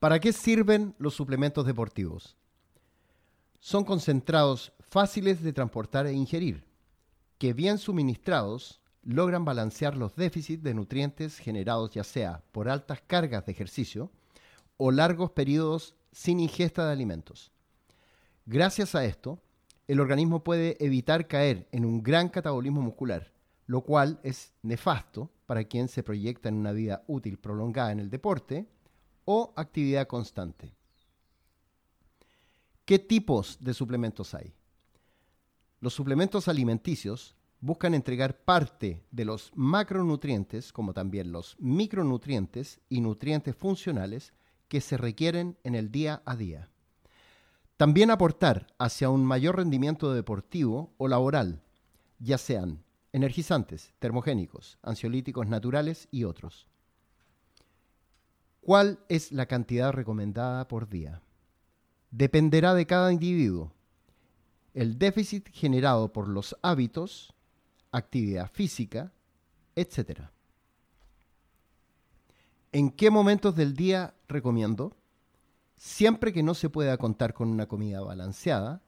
¿Para qué sirven los suplementos deportivos? Son concentrados fáciles de transportar e ingerir, que bien suministrados logran balancear los déficits de nutrientes generados ya sea por altas cargas de ejercicio o largos periodos sin ingesta de alimentos. Gracias a esto, el organismo puede evitar caer en un gran catabolismo muscular, lo cual es nefasto para quien se proyecta en una vida útil prolongada en el deporte o actividad constante. ¿Qué tipos de suplementos hay? Los suplementos alimenticios buscan entregar parte de los macronutrientes, como también los micronutrientes y nutrientes funcionales que se requieren en el día a día. También aportar hacia un mayor rendimiento deportivo o laboral, ya sean energizantes, termogénicos, ansiolíticos naturales y otros. ¿Cuál es la cantidad recomendada por día? Dependerá de cada individuo. El déficit generado por los hábitos, actividad física, etc. ¿En qué momentos del día recomiendo? siempre que no se pueda contar con una comida balanceada,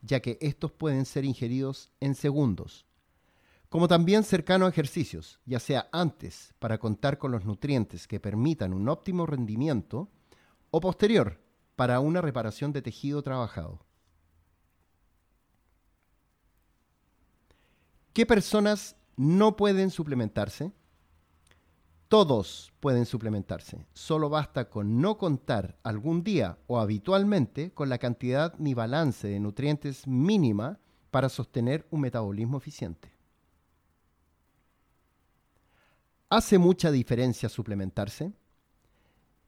ya que estos pueden ser ingeridos en segundos, como también cercano a ejercicios, ya sea antes para contar con los nutrientes que permitan un óptimo rendimiento, o posterior para una reparación de tejido trabajado. ¿Qué personas no pueden suplementarse? Todos pueden suplementarse. Solo basta con no contar algún día o habitualmente con la cantidad ni balance de nutrientes mínima para sostener un metabolismo eficiente. ¿Hace mucha diferencia suplementarse?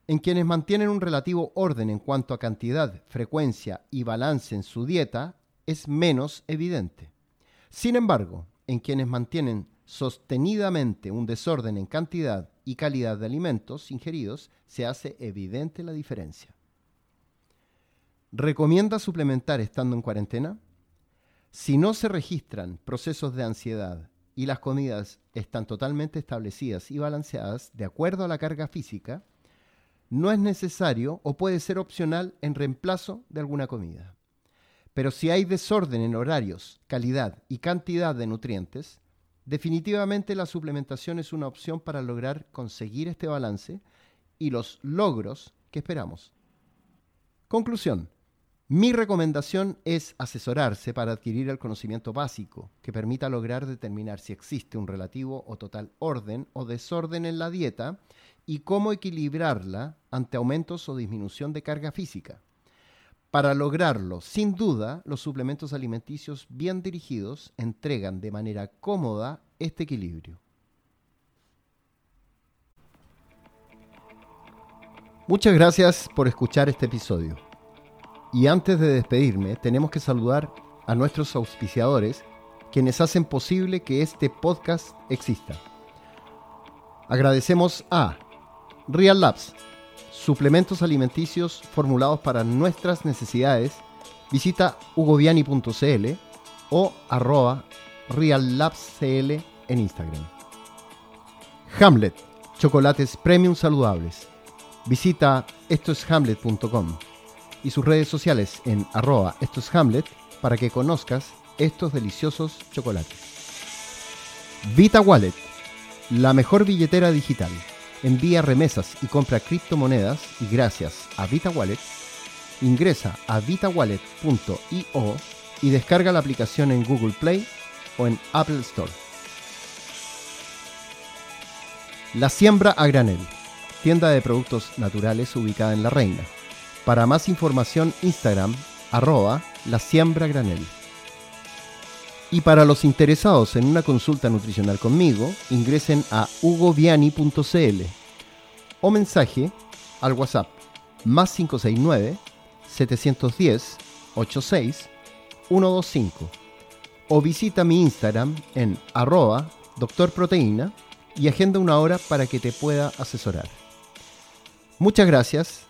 En quienes mantienen un relativo orden en cuanto a cantidad, frecuencia y balance en su dieta, es menos evidente. Sin embargo, en quienes mantienen sostenidamente un desorden en cantidad y calidad de alimentos ingeridos, se hace evidente la diferencia. ¿Recomienda suplementar estando en cuarentena? Si no se registran procesos de ansiedad y las comidas están totalmente establecidas y balanceadas de acuerdo a la carga física, no es necesario o puede ser opcional en reemplazo de alguna comida. Pero si hay desorden en horarios, calidad y cantidad de nutrientes, Definitivamente la suplementación es una opción para lograr conseguir este balance y los logros que esperamos. Conclusión. Mi recomendación es asesorarse para adquirir el conocimiento básico que permita lograr determinar si existe un relativo o total orden o desorden en la dieta y cómo equilibrarla ante aumentos o disminución de carga física. Para lograrlo, sin duda, los suplementos alimenticios bien dirigidos entregan de manera cómoda este equilibrio. Muchas gracias por escuchar este episodio. Y antes de despedirme, tenemos que saludar a nuestros auspiciadores, quienes hacen posible que este podcast exista. Agradecemos a Real Labs, suplementos alimenticios formulados para nuestras necesidades, visita hugoviani.cl o arroba reallabscl en Instagram. Hamlet, chocolates premium saludables. Visita estoeshamlet.com y sus redes sociales en arroba estoeshamlet para que conozcas estos deliciosos chocolates. Vita Wallet, la mejor billetera digital envía remesas y compra criptomonedas y gracias a Vita Wallet, ingresa a vitawallet.io y descarga la aplicación en Google Play o en Apple Store. La Siembra a Granel, tienda de productos naturales ubicada en La Reina. Para más información, Instagram, arroba la siembra granel. Y para los interesados en una consulta nutricional conmigo, ingresen a hugoviani.cl o mensaje al WhatsApp más 569 710 86 125 o visita mi Instagram en arroba doctorproteína y agenda una hora para que te pueda asesorar. Muchas gracias